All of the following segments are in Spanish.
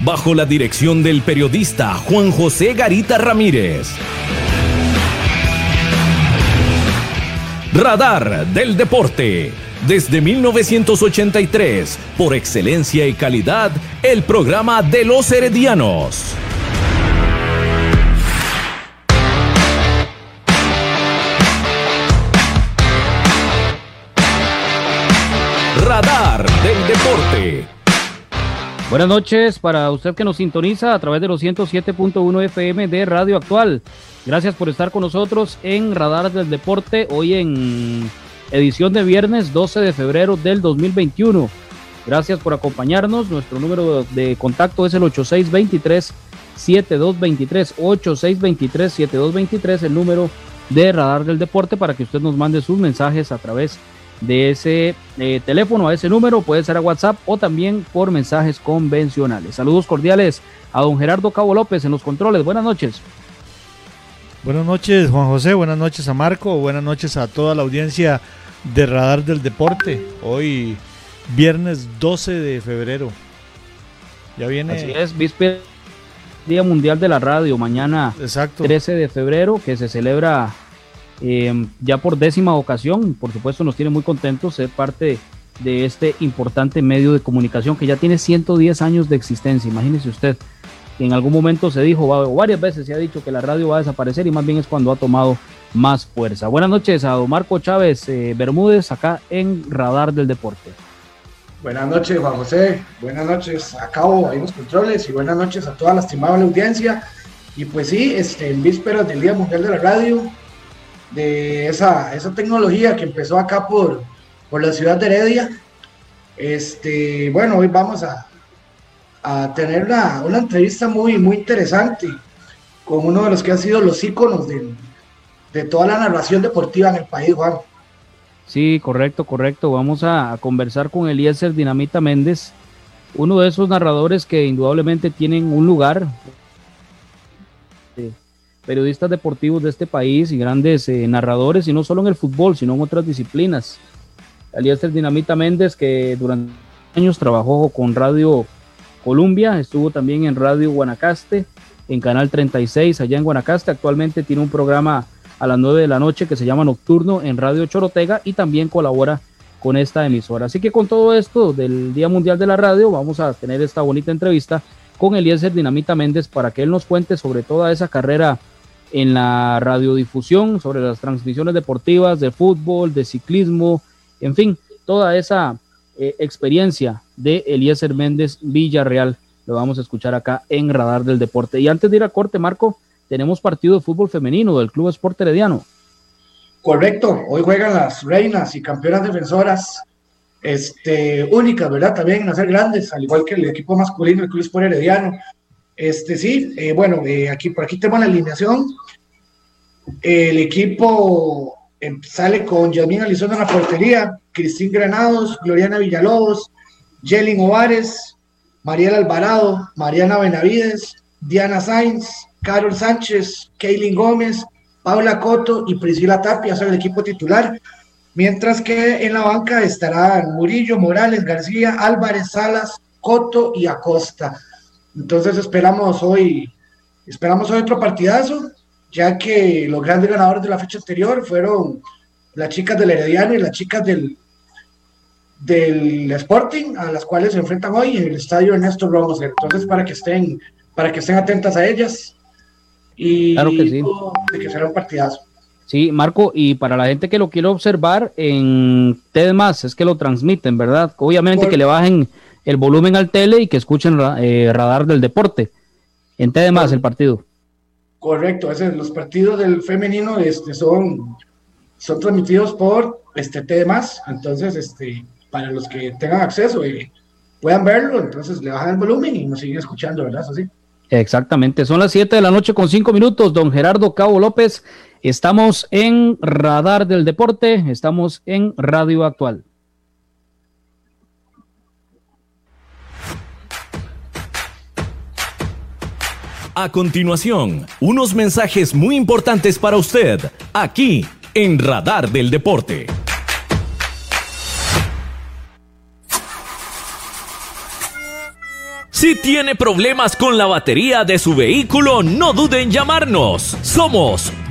bajo la dirección del periodista Juan José Garita Ramírez. Radar del Deporte. Desde 1983, por excelencia y calidad, el programa de los heredianos. Radar del Deporte. Buenas noches para usted que nos sintoniza a través de los 107.1 FM de Radio Actual. Gracias por estar con nosotros en Radar del Deporte, hoy en edición de viernes 12 de febrero del 2021. Gracias por acompañarnos. Nuestro número de contacto es el 8623 7223 8623 7223, el número de Radar del Deporte para que usted nos mande sus mensajes a través de de ese eh, teléfono, a ese número, puede ser a WhatsApp o también por mensajes convencionales. Saludos cordiales a don Gerardo Cabo López en los controles. Buenas noches. Buenas noches, Juan José. Buenas noches a Marco. Buenas noches a toda la audiencia de Radar del Deporte. Hoy, viernes 12 de febrero. Ya viene. Así es, víspera Día Mundial de la Radio. Mañana, Exacto. 13 de febrero, que se celebra Em, ya por décima ocasión. Por supuesto, nos tiene muy contentos ser parte de este importante medio de comunicación que ya tiene 110 años de existencia. Imagínese usted, que en algún momento se dijo, o varias veces se ha dicho que la radio va a desaparecer y más bien es cuando ha tomado más fuerza. Buenas noches a don Marco Chávez eh, Bermúdez, acá en Radar del Deporte. Buenas noches, Juan José. Buenas noches a Cabo, ahí los controles, y buenas noches a toda la estimable audiencia. Y pues sí, este, en vísperas del Día Mundial de la Radio, de esa, esa tecnología que empezó acá por, por la ciudad de Heredia. Este, bueno, hoy vamos a, a tener una, una, entrevista muy, muy interesante con uno de los que han sido los íconos de, de toda la narración deportiva en el país, Juan. Sí, correcto, correcto. Vamos a, conversar con Eliezer Dinamita Méndez, uno de esos narradores que indudablemente tienen un lugar periodistas deportivos de este país y grandes eh, narradores, y no solo en el fútbol, sino en otras disciplinas. Aliaster Dinamita Méndez, que durante años trabajó con Radio Columbia, estuvo también en Radio Guanacaste, en Canal 36 allá en Guanacaste. Actualmente tiene un programa a las 9 de la noche que se llama Nocturno en Radio Chorotega y también colabora con esta emisora. Así que con todo esto del Día Mundial de la Radio, vamos a tener esta bonita entrevista con Eliezer Dinamita Méndez para que él nos cuente sobre toda esa carrera en la radiodifusión sobre las transmisiones deportivas de fútbol, de ciclismo, en fin, toda esa eh, experiencia de Eliezer Méndez Villarreal. Lo vamos a escuchar acá en Radar del Deporte. Y antes de ir a corte, Marco, tenemos partido de fútbol femenino del Club Sport Herediano. Correcto, hoy juegan las reinas y campeonas defensoras este, únicas, ¿verdad? También en hacer grandes, al igual que el equipo masculino, del Club Sport Herediano. Este, sí, eh, bueno, eh, aquí, por aquí tenemos la alineación. El equipo em, sale con Yamín Alizón en la portería, Cristín Granados, Gloriana Villalobos, Jelin Ovares, Mariela Alvarado, Mariana Benavides, Diana Sainz, Carol Sánchez, Kaylin Gómez, Paula Coto y Priscila Tapia son el equipo titular. Mientras que en la banca estarán Murillo, Morales, García, Álvarez, Salas, Coto y Acosta. Entonces esperamos hoy, esperamos hoy otro partidazo, ya que los grandes ganadores de la fecha anterior fueron las chicas del Herediano y las chicas del, del Sporting, a las cuales se enfrentan hoy en el estadio Ernesto Ramos. Entonces, para que estén, para que estén atentas a ellas. Y claro que sí. de que será un partidazo. Sí, Marco, y para la gente que lo quiere observar en TEDMAS, es que lo transmiten, ¿verdad? Obviamente que le bajen el volumen al tele y que escuchen eh, Radar del Deporte. En más el partido. Correcto, los partidos del femenino este, son, son transmitidos por este más entonces este, para los que tengan acceso y puedan verlo, entonces le bajan el volumen y nos siguen escuchando, ¿verdad? Eso sí. Exactamente, son las 7 de la noche con 5 minutos, don Gerardo Cabo López, estamos en Radar del Deporte, estamos en Radio Actual. A continuación, unos mensajes muy importantes para usted, aquí en Radar del Deporte. Si tiene problemas con la batería de su vehículo, no duden en llamarnos. Somos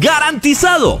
¡Garantizado!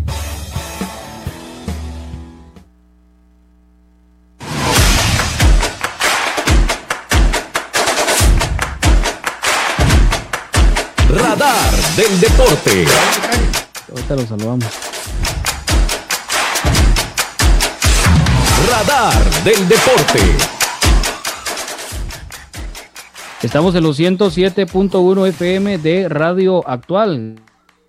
Del Deporte. Ahorita lo saludamos. Radar del Deporte. Estamos en los 107.1 FM de Radio Actual.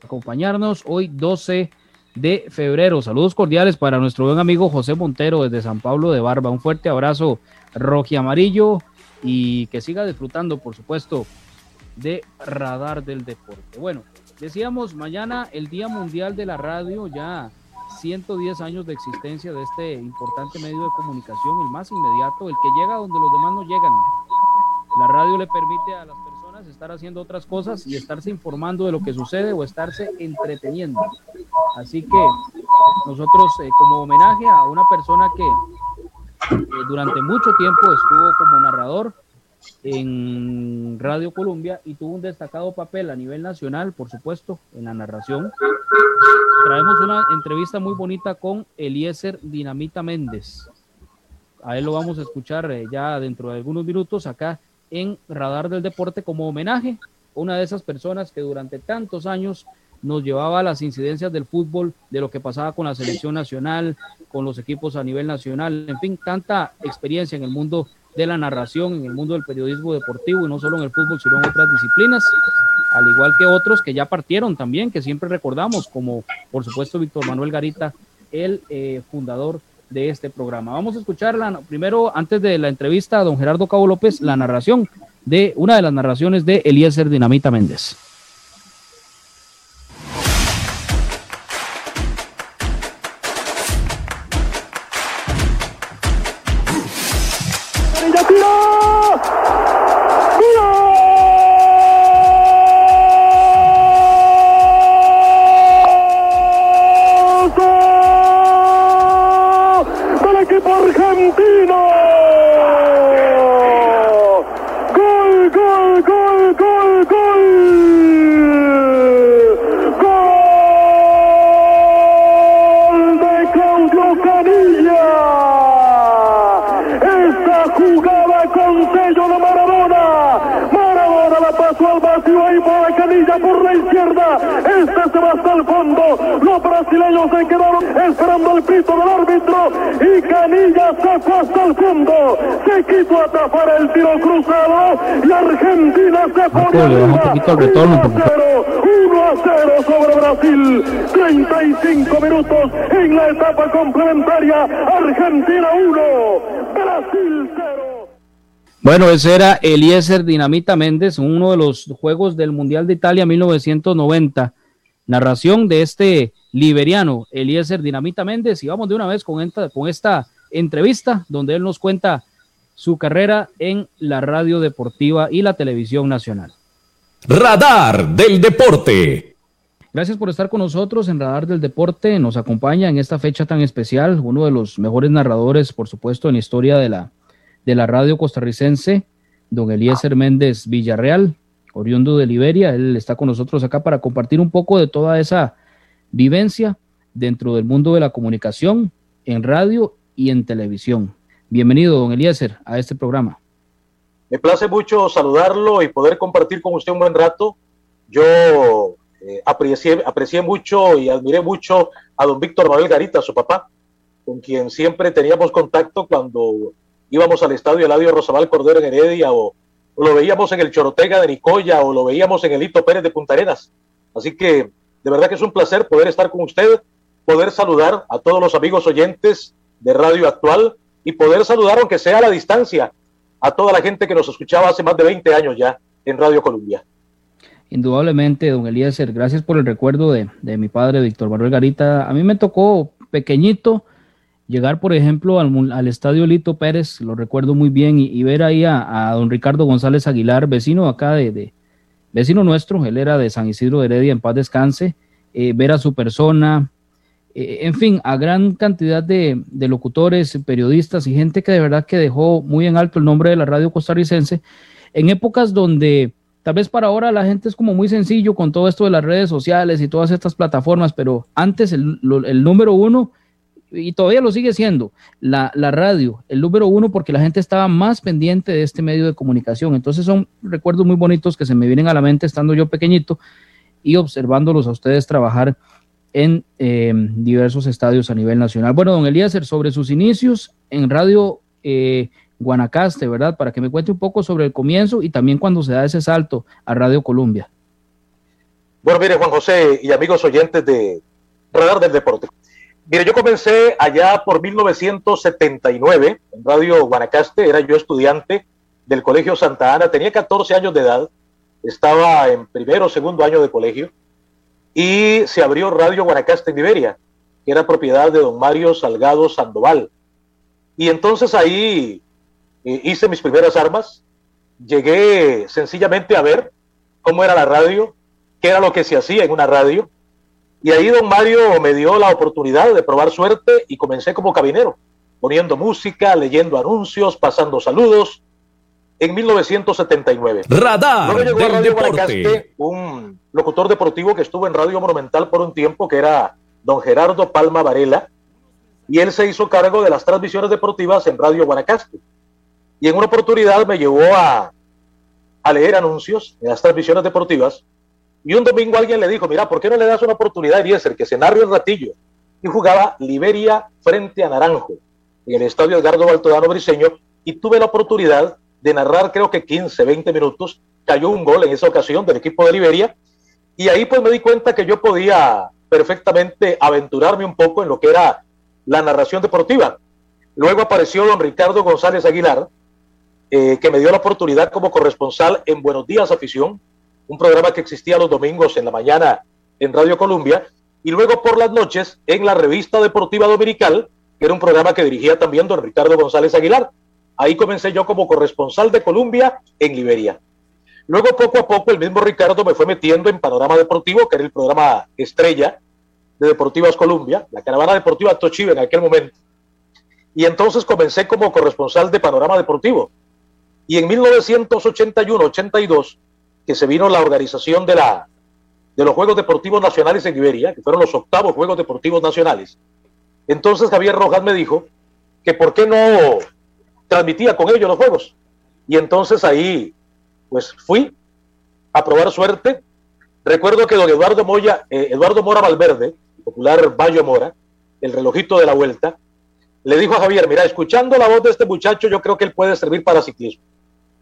Acompañarnos hoy 12 de febrero. Saludos cordiales para nuestro buen amigo José Montero desde San Pablo de Barba. Un fuerte abrazo roji amarillo y que siga disfrutando, por supuesto, de Radar del Deporte. Bueno, decíamos mañana el Día Mundial de la Radio, ya 110 años de existencia de este importante medio de comunicación, el más inmediato, el que llega donde los demás no llegan. La radio le permite a las personas estar haciendo otras cosas y estarse informando de lo que sucede o estarse entreteniendo. Así que nosotros, eh, como homenaje a una persona que eh, durante mucho tiempo estuvo como narrador, en Radio Colombia y tuvo un destacado papel a nivel nacional, por supuesto, en la narración. Traemos una entrevista muy bonita con Eliezer Dinamita Méndez. A él lo vamos a escuchar eh, ya dentro de algunos minutos acá en Radar del Deporte como homenaje a una de esas personas que durante tantos años nos llevaba a las incidencias del fútbol, de lo que pasaba con la selección nacional, con los equipos a nivel nacional, en fin, tanta experiencia en el mundo de la narración en el mundo del periodismo deportivo y no solo en el fútbol, sino en otras disciplinas, al igual que otros que ya partieron también, que siempre recordamos, como por supuesto Víctor Manuel Garita, el eh, fundador de este programa. Vamos a escuchar primero, antes de la entrevista a don Gerardo Cabo López, la narración de una de las narraciones de Eliezer Dinamita Méndez. Poquito el retorno. 1 a 0 sobre Brasil. 35 minutos en la etapa complementaria. Argentina 1, Brasil 0. Bueno, ese era Eliezer Dinamita Méndez, uno de los juegos del Mundial de Italia 1990. Narración de este liberiano, Eliezer Dinamita Méndez. Y vamos de una vez con esta, con esta entrevista donde él nos cuenta su carrera en la radio deportiva y la televisión nacional. Radar del Deporte. Gracias por estar con nosotros en Radar del Deporte. Nos acompaña en esta fecha tan especial uno de los mejores narradores, por supuesto, en la historia de la, de la radio costarricense, don Eliezer Méndez Villarreal, oriundo de Liberia. Él está con nosotros acá para compartir un poco de toda esa vivencia dentro del mundo de la comunicación, en radio y en televisión. Bienvenido, don Eliezer, a este programa. Me place mucho saludarlo y poder compartir con usted un buen rato. Yo eh, aprecié, aprecié mucho y admiré mucho a don Víctor Manuel Garita, su papá, con quien siempre teníamos contacto cuando íbamos al estadio Eladio Rosabal Cordero en Heredia o, lo veíamos en el Chorotega de Nicoya o lo veíamos en el Hito Pérez de Punta Arenas. Así que de verdad que es un placer poder estar con usted, poder saludar a todos los amigos oyentes de Radio Actual y poder saludar, aunque sea a la distancia, a toda la gente que nos escuchaba hace más de 20 años ya en Radio Colombia. Indudablemente, don Eliezer, gracias por el recuerdo de, mi padre, Víctor Manuel Garita. A mí me tocó pequeñito llegar, por ejemplo, al, estadio Lito Pérez, lo recuerdo muy bien, y, ver ahí a, don Ricardo González Aguilar, vecino acá de, vecino nuestro, él era de San Isidro de Heredia, en paz descanse, eh, ver a su persona, eh, en fin, a gran cantidad de, locutores, periodistas y gente que de verdad que dejó muy en alto el nombre de la radio costarricense en épocas donde tal vez para ahora la gente es como muy sencillo con todo esto de las redes sociales y todas estas plataformas, pero antes el, número uno, y todavía lo sigue siendo, la, la, radio, el número uno porque la gente estaba más pendiente de este medio de comunicación. Entonces son recuerdos muy bonitos que se me vienen a la mente estando yo pequeñito y observándolos a ustedes trabajar en em, diversos estadios a nivel nacional. Bueno, don Elías, sobre sus inicios en Radio eh, Guanacaste, ¿verdad? Para que me cuente un poco sobre el comienzo y también cuando se da ese salto a Radio Colombia. Bueno, mire, Juan José y amigos oyentes de Radar del Deporte. Mire, yo comencé allá por 1979 en Radio Guanacaste, era yo estudiante del Colegio Santa Ana, tenía 14 años de edad, estaba en primero o segundo año de colegio y se abrió Radio Guanacaste en Liberia, que era propiedad de don Mario Salgado Sandoval. Y entonces ahí eh, hice mis primeras armas, llegué sencillamente a ver cómo era la radio, qué era lo que se hacía en una radio, y ahí don Mario me dio la oportunidad de probar suerte y comencé como cabinero, poniendo música, leyendo anuncios, pasando saludos, en 1979. Radar del deporte. un locutor deportivo que estuvo en Radio Monumental por un tiempo, que era don Gerardo Palma Varela, y él se hizo cargo de las transmisiones deportivas en Radio Guanacaste. Y en una oportunidad me llevó a, a leer anuncios en las transmisiones deportivas, y un domingo alguien le dijo, mira, ¿por qué no le das una oportunidad a Eliezer que se narre un ratillo? Y jugaba Liberia frente a Naranjo, en el estadio Edgardo Baltodano Briseño, y tuve la oportunidad de narrar creo que 15, 20 minutos, cayó un gol en esa ocasión del equipo de Liberia y ahí pues me di cuenta que yo podía perfectamente aventurarme un poco en lo que era la narración deportiva. Luego apareció don Ricardo González Aguilar eh, que me dio la oportunidad como corresponsal en Buenos Días Afición, un programa que existía los domingos en la mañana en Radio Colombia, y luego por las noches en la revista deportiva dominical, que era un programa que dirigía también don Ricardo González Aguilar. Ahí comencé yo como corresponsal de Colombia en Liberia. Luego, poco a poco, el mismo Ricardo me fue metiendo en Panorama Deportivo, que era el programa estrella de Deportivas Colombia, la caravana deportiva Tochive en aquel momento. Y entonces comencé como corresponsal de Panorama Deportivo. Y en 1981-82, que se vino la organización de, la, de los Juegos Deportivos Nacionales en Liberia, que fueron los octavos Juegos Deportivos Nacionales, entonces Javier Rojas me dijo que por qué no transmitía con ellos los Juegos. Y entonces ahí pues fui a probar suerte. Recuerdo que don Eduardo Moya, eh, Eduardo Mora Valverde, popular Bayo Mora, el relojito de la vuelta, le dijo a Javier, mira, escuchando la voz de este muchacho, yo creo que él puede servir para ciclismo.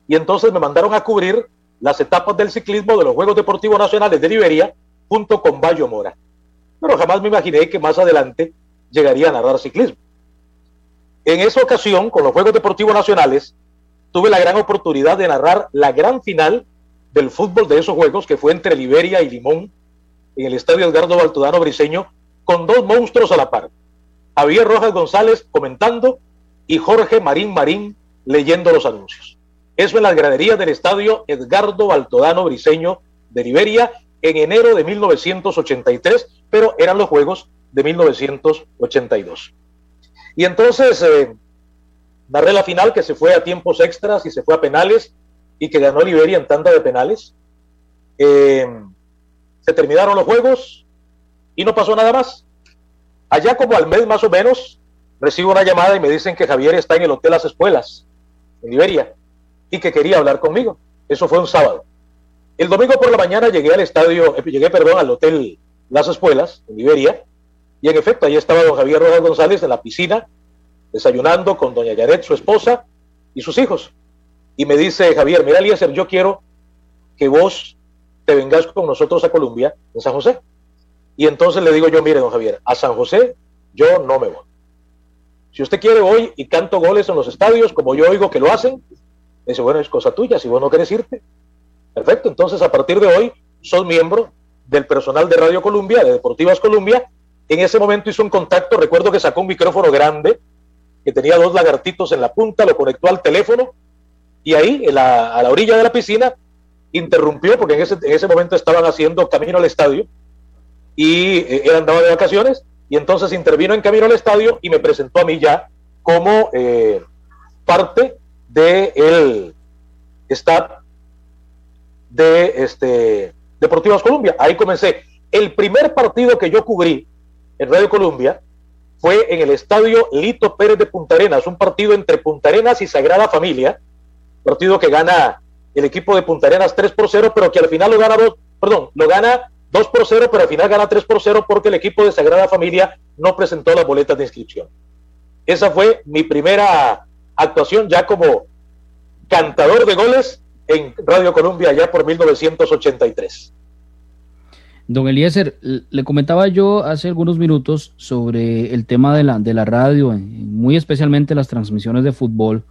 Y entonces me mandaron a cubrir las etapas del ciclismo de los Juegos Deportivos Nacionales de Liberia junto con Bayo Mora. Pero jamás me imaginé que más adelante llegaría a narrar ciclismo. En esa ocasión, con los Juegos Deportivos Nacionales, tuve la gran oportunidad de narrar la gran final del fútbol de esos juegos, que fue entre Liberia y Limón, en el estadio Edgardo Baltodano Briseño, con dos monstruos a la par. Javier Rojas González comentando y Jorge Marín Marín leyendo los anuncios. Eso en las graderías del estadio Edgardo Baltodano Briseño de Liberia en enero de 1983, pero eran los Juegos de 1982. Y entonces eh, narré la final que se fue a tiempos extras y se fue a penales y que ganó Liberia en tanda de penales. Eh, se terminaron los juegos y no pasó nada más. Allá como al mes más o menos, recibo una llamada y me dicen que Javier está en el Hotel Las Espuelas, en Liberia, y que quería hablar conmigo. Eso fue un sábado. El domingo por la mañana llegué al estadio, eh, llegué, perdón, al Hotel Las Espuelas, en Liberia, y en efecto, ahí estaba don Javier Rojas González en la piscina, desayunando con doña Yaret, su esposa, y sus hijos. Y me dice Javier, mira, Eliezer, yo quiero que vos te vengas con nosotros a Colombia, en San José. Y entonces le digo yo, mire, don Javier, a San José yo no me voy. Si usted quiere voy y canto goles en los estadios, como yo oigo que lo hacen, dice, bueno, es cosa tuya, si vos no querés irte. Perfecto, entonces a partir de hoy sos miembro del personal de Radio Colombia, de Deportivas Colombia, en ese momento hizo un contacto, recuerdo que sacó un micrófono grande, que tenía dos lagartitos en la punta, lo conectó al teléfono y ahí, a la orilla de la piscina, interrumpió, porque en ese, en ese momento estaban haciendo camino al estadio y eh, él andaba de vacaciones, y entonces intervino en camino al estadio y me presentó a mí ya como eh, parte del el staff de este, Deportivos Colombia. Ahí comencé. El primer partido que yo cubrí en Radio Colombia fue en el estadio Lito Pérez de Punta Arenas, un partido entre Punta Arenas y Sagrada Familia, partido que gana el equipo de Punta Arenas 3 por 0, pero que al final lo gana 2, perdón, lo gana 2 por 0, pero al final gana 3 por 0 porque el equipo de Sagrada Familia no presentó las boletas de inscripción. Esa fue mi primera actuación ya como cantador de goles en Radio Colombia ya por 1983. Don Eliezer, le comentaba yo hace algunos minutos sobre el tema de la, de la radio, muy especialmente las transmisiones de fútbol,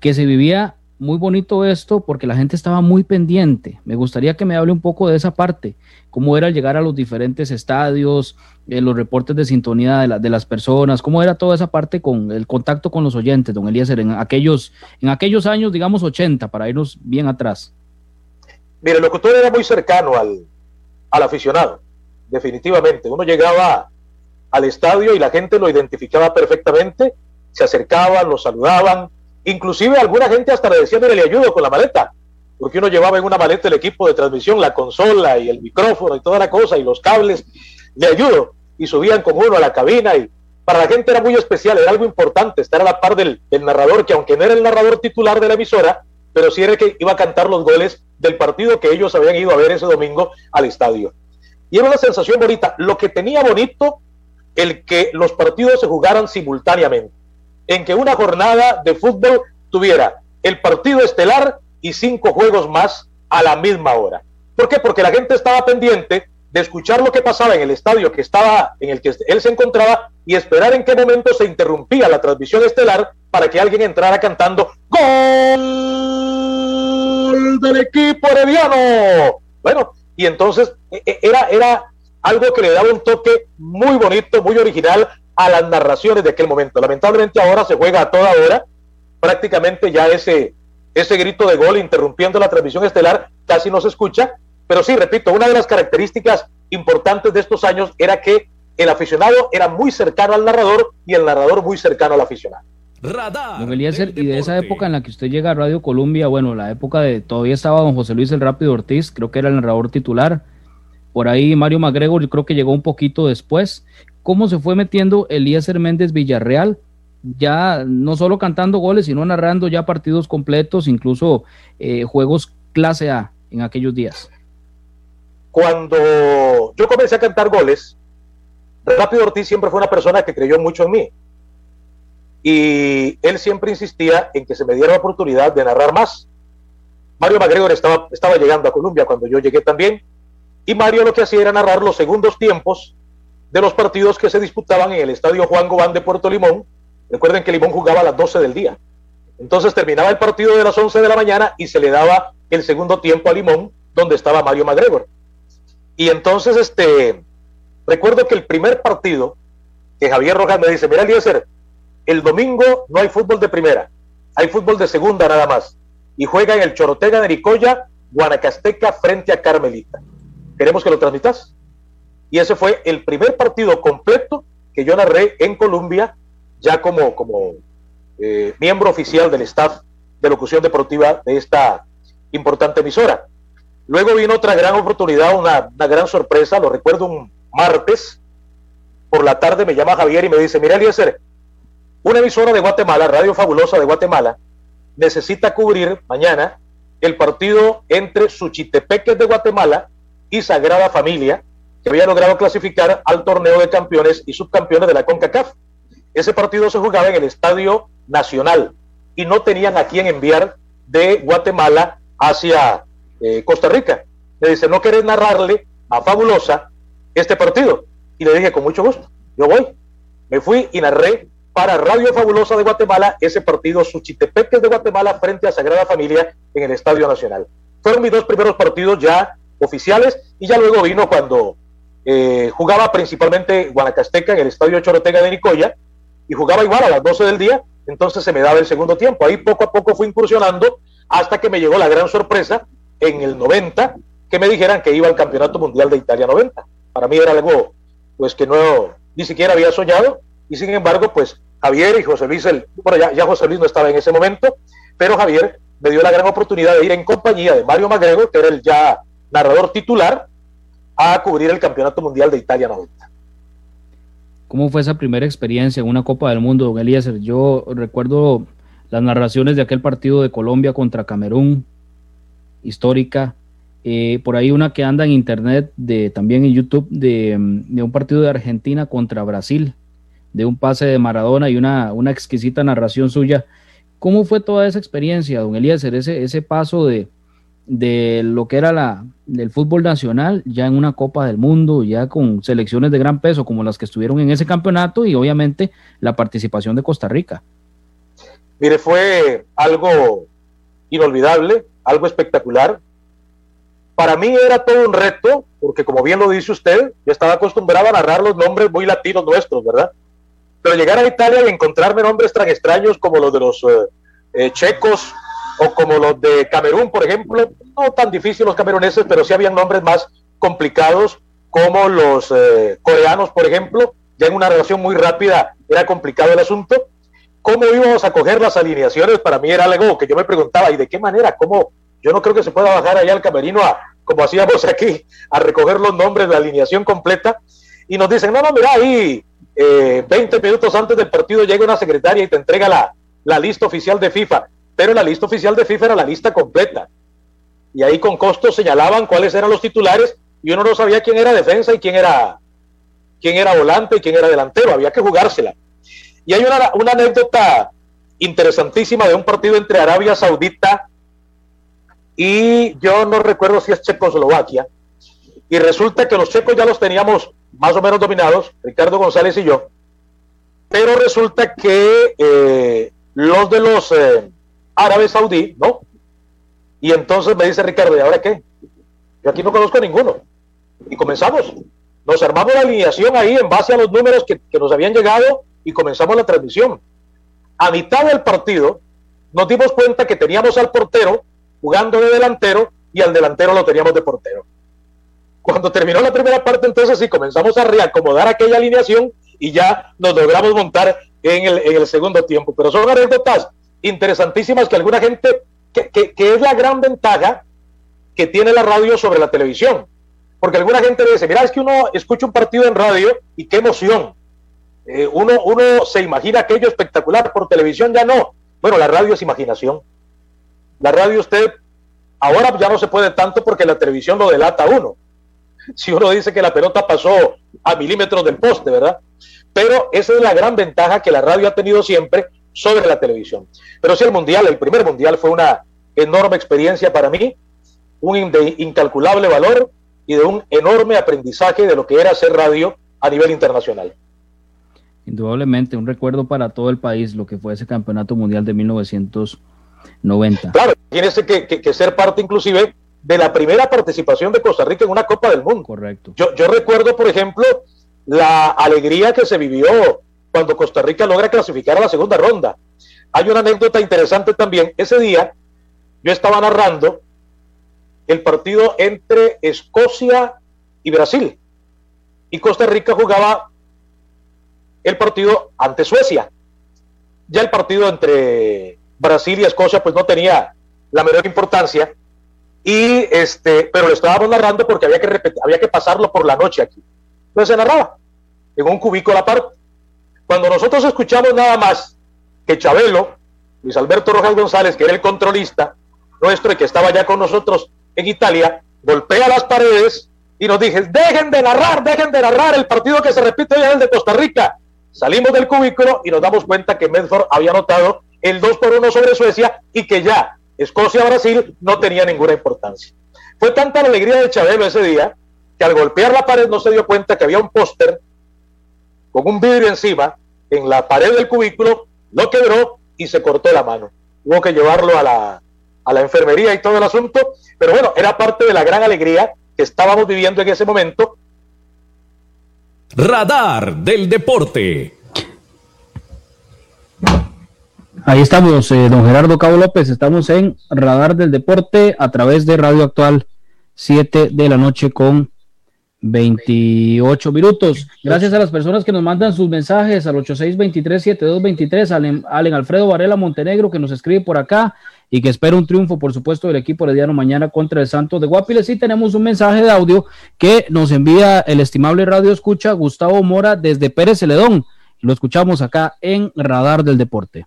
que se vivía muy bonito esto porque la gente estaba muy pendiente. Me gustaría que me hable un poco de esa parte, cómo era llegar a los diferentes estadios, eh, los reportes de sintonía de, de, las personas, cómo era toda esa parte con el contacto con los oyentes, don Eliezer, en aquellos, en aquellos años, digamos 80, para irnos bien atrás. Mire, el locutor era muy cercano al, al aficionado, definitivamente. Uno llegaba al estadio y la gente lo identificaba perfectamente, se acercaban, lo saludaban, inclusive alguna gente hasta le decía, le ayudo con la maleta, porque uno llevaba en una maleta el equipo de transmisión, la consola y el micrófono y toda la cosa y los cables, le ayudo, y subían con uno a la cabina y para la gente era muy especial, era algo importante estar a la par del, narrador, que aunque no era el narrador titular de la emisora, pero sí era el que iba a cantar los goles del partido que ellos habían ido a ver ese domingo al estadio. Y era una sensación bonita. Lo que tenía bonito, el que los partidos se jugaran simultáneamente, en que una jornada de fútbol tuviera el partido estelar y cinco juegos más a la misma hora. ¿Por qué? Porque la gente estaba pendiente de escuchar lo que pasaba en el estadio que estaba en el que él se encontraba y esperar en qué momento se interrumpía la transmisión estelar para que alguien entrara cantando ¡Gol! Del equipo herediano. Bueno, y entonces e, e, era, era algo que le daba un toque muy bonito, muy original a las narraciones de aquel momento. Lamentablemente ahora se juega a toda hora, prácticamente ya ese, ese grito de gol interrumpiendo la transmisión estelar casi no se escucha, pero sí, repito, una de las características importantes de estos años era que el aficionado era muy cercano al narrador y el narrador muy cercano al aficionado. Radar. Don Eliezer, y de esa época en la que usted llega a Radio Colombia, bueno, la época de todavía estaba don José Luis el Rápido Ortiz, creo que era el narrador titular. Por ahí Mario McGregor, yo creo que llegó un poquito después. ¿Cómo se fue metiendo Eliezer Méndez Villarreal? Ya no solo cantando goles, sino narrando ya partidos completos, incluso eh, juegos clase A en aquellos días. Cuando yo comencé a cantar goles, Rápido Ortiz siempre fue una persona que creyó mucho en mí y él siempre insistía en que se me diera la oportunidad de narrar más. Mario McGregor estaba, estaba llegando a Colombia cuando yo llegué también, y Mario lo que hacía era narrar los segundos tiempos de los partidos que se disputaban en el estadio Juan Gobán de Puerto Limón. Recuerden que Limón jugaba a las 12 del día. Entonces terminaba el partido de las 11 de la mañana y se le daba el segundo tiempo a Limón, donde estaba Mario McGregor. Y entonces, este, recuerdo que el primer partido que Javier Rojas me dice, mira, Eliezer, el domingo no hay fútbol de primera, hay fútbol de segunda nada más. Y juega en el Chorotega de Nicoya, Guanacasteca frente a Carmelita. Queremos que lo transmitas. Y ese fue el primer partido completo que yo narré en Colombia, ya como, como eh, miembro oficial del staff de locución deportiva de esta importante emisora. Luego vino otra gran oportunidad, una, una gran sorpresa, lo recuerdo un martes, por la tarde me llama Javier y me dice, mira Eliezer, una emisora de Guatemala, Radio Fabulosa de Guatemala, necesita cubrir mañana el partido entre Suchitepeques de Guatemala y Sagrada Familia, que había logrado clasificar al torneo de campeones y subcampeones de la CONCACAF. Ese partido se jugaba en el Estadio Nacional y no tenían a quién enviar de Guatemala hacia eh, Costa Rica. Me dice, ¿no querés narrarle a Fabulosa este partido? Y le dije, con mucho gusto, yo voy. Me fui y narré para Radio Fabulosa de Guatemala ese partido Suchitepeques de Guatemala frente a Sagrada Familia en el Estadio Nacional. Fueron mis dos primeros partidos ya oficiales y ya luego vino cuando eh, jugaba principalmente Guanacasteca en el Estadio Chorotega de Nicoya y jugaba igual a las 12 del día, entonces se me daba el segundo tiempo. Ahí poco a poco fui incursionando hasta que me llegó la gran sorpresa en el 90 que me dijeran que iba al Campeonato Mundial de Italia 90. Para mí era algo pues que no ni siquiera había soñado y sin embargo pues Javier y José Luis, el, bueno, ya, José Luis no estaba en ese momento, pero Javier me dio la gran oportunidad de ir en compañía de Mario Magrego, que era el ya narrador titular, a cubrir el Campeonato Mundial de Italia 90. ¿Cómo fue esa primera experiencia en una Copa del Mundo, don Eliezer? Yo recuerdo las narraciones de aquel partido de Colombia contra Camerún, histórica. Eh, por ahí una que anda en internet, de, también en YouTube, de, de un partido de Argentina contra Brasil, de un pase de Maradona y una, una exquisita narración suya. ¿Cómo fue toda esa experiencia, don Eliezer, ese, ese paso de, de lo que era la, del fútbol nacional, ya en una Copa del Mundo, ya con selecciones de gran peso como las que estuvieron en ese campeonato y obviamente la participación de Costa Rica? Mire, fue algo inolvidable, algo espectacular. Para mí era todo un reto, porque como bien lo dice usted, yo estaba acostumbrado a narrar los nombres muy latinos nuestros, ¿verdad? Pero llegar a Italia y encontrarme nombres tan extraños como los de los eh, eh, checos o como los de Camerún, por ejemplo, no tan difíciles los cameruneses, pero sí habían nombres más complicados como los eh, coreanos, por ejemplo, ya en una relación muy rápida era complicado el asunto. ¿Cómo íbamos a coger las alineaciones? Para mí era algo que yo me preguntaba, ¿y de qué manera? ¿Cómo? Yo no creo que se pueda bajar allá al camerino a, como hacíamos aquí, a recoger los nombres la alineación completa. Y nos dicen, no, no, mira, ahí 20 eh, minutos antes del partido llega una secretaria y te entrega la, la lista oficial de FIFA, pero la lista oficial de FIFA era la lista completa. Y ahí con costos señalaban cuáles eran los titulares y uno no sabía quién era defensa y quién era, quién era volante y quién era delantero, había que jugársela. Y hay una, una anécdota interesantísima de un partido entre Arabia Saudita y yo no recuerdo si es Checoslovaquia. Y resulta que los checos ya los teníamos más o menos dominados, Ricardo González y yo, pero resulta que eh, los de los eh, árabe saudí, ¿no? Y entonces me dice Ricardo, ¿y ahora qué? Yo aquí no conozco ninguno. Y comenzamos. Nos armamos la alineación ahí en base a los números que, que nos habían llegado y comenzamos la transmisión. A mitad del partido nos dimos cuenta que teníamos al portero jugando de delantero y al delantero lo teníamos de portero. Cuando terminó la primera parte, entonces sí comenzamos a reacomodar aquella alineación y ya nos logramos montar en el, en el segundo tiempo. Pero son anécdotas interesantísimas que alguna gente, que, que, es la gran ventaja que tiene la radio sobre la televisión. Porque alguna gente dice, mira, es que uno escucha un partido en radio y qué emoción. Eh, uno, uno se imagina aquello espectacular, por televisión ya no. Bueno, la radio es imaginación. La radio usted ahora ya no se puede tanto porque la televisión lo delata a uno. Si uno dice que la pelota pasó a milímetros del poste, ¿verdad? Pero esa es la gran ventaja que la radio ha tenido siempre sobre la televisión. Pero sí, el mundial, el primer mundial fue una enorme experiencia para mí, un de incalculable valor y de un enorme aprendizaje de lo que era hacer radio a nivel internacional. Indudablemente, un recuerdo para todo el país lo que fue ese campeonato mundial de 1990. Claro, tiene que, que, que ser parte inclusive de la primera participación de Costa Rica en una Copa del Mundo. Correcto. Yo, yo recuerdo, por ejemplo, la alegría que se vivió cuando Costa Rica logra clasificar a la segunda ronda. Hay una anécdota interesante también. Ese día yo estaba narrando el partido entre Escocia y Brasil. Y Costa Rica jugaba el partido ante Suecia. Ya el partido entre Brasil y Escocia pues no tenía la menor importancia. Y este, pero lo estábamos narrando porque había que repetir, había que pasarlo por la noche aquí. Entonces se narraba en un cubículo aparte. Cuando nosotros escuchamos nada más que Chabelo, Luis Alberto Rojas González, que era el controlista nuestro y que estaba ya con nosotros en Italia, golpea las paredes y nos dije, dejen de narrar, dejen de narrar el partido que se repite hoy es el de Costa Rica. Salimos del cubículo y nos damos cuenta que Medford había anotado el 2 por 1 sobre Suecia y que ya Escocia-Brasil no tenía ninguna importancia. Fue tanta la alegría de Chabelo ese día que al golpear la pared no se dio cuenta que había un póster con un vidrio encima en la pared del cubículo, lo quebró y se cortó la mano. Hubo que llevarlo a la, a la enfermería y todo el asunto, pero bueno, era parte de la gran alegría que estábamos viviendo en ese momento. Radar del deporte. Ahí estamos, eh, don Gerardo Cabo López, estamos en Radar del Deporte a través de Radio Actual, 7 de la noche con 28 minutos. Gracias a las personas que nos mandan sus mensajes al 8623-7223, Allen, Allen Alfredo Varela Montenegro que nos escribe por acá y que espera un triunfo, por supuesto, del equipo herediano mañana contra el Santos de Guapiles. Y tenemos un mensaje de audio que nos envía el estimable radio escucha Gustavo Mora desde Pérez Celedón. Lo escuchamos acá en Radar del Deporte.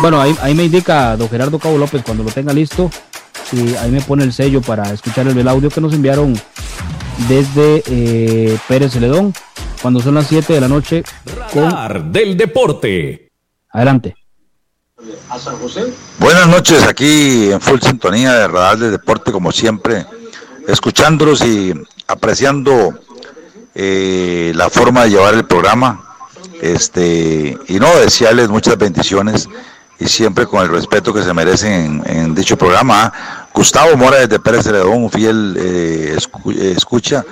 Bueno, ahí, ahí, me indica don Gerardo Cabo López cuando lo tenga listo. Y ahí me pone el sello para escuchar el, el audio que nos enviaron desde eh, Pérez Celedón cuando son las 7 de la noche. Con... del deporte. Adelante. A San José. Buenas noches, aquí en full sintonía de Radar del Deporte, como siempre, escuchándolos y apreciando eh, la forma de llevar el programa. Este, y no, desearles muchas bendiciones y siempre con el respeto que se merecen en, dicho programa. Gustavo Mora desde Pérez Celedón, un fiel eh, escu escucha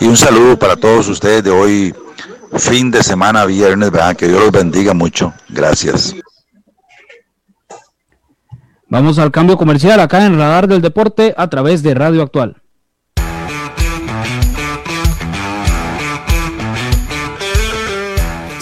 y un saludo para todos ustedes de hoy, fin de semana, viernes, ¿verdad? que Dios los bendiga mucho. Gracias. Vamos al cambio comercial acá en Radar del Deporte a través de Radio Actual.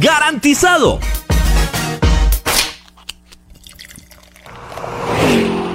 ¡Garantizado!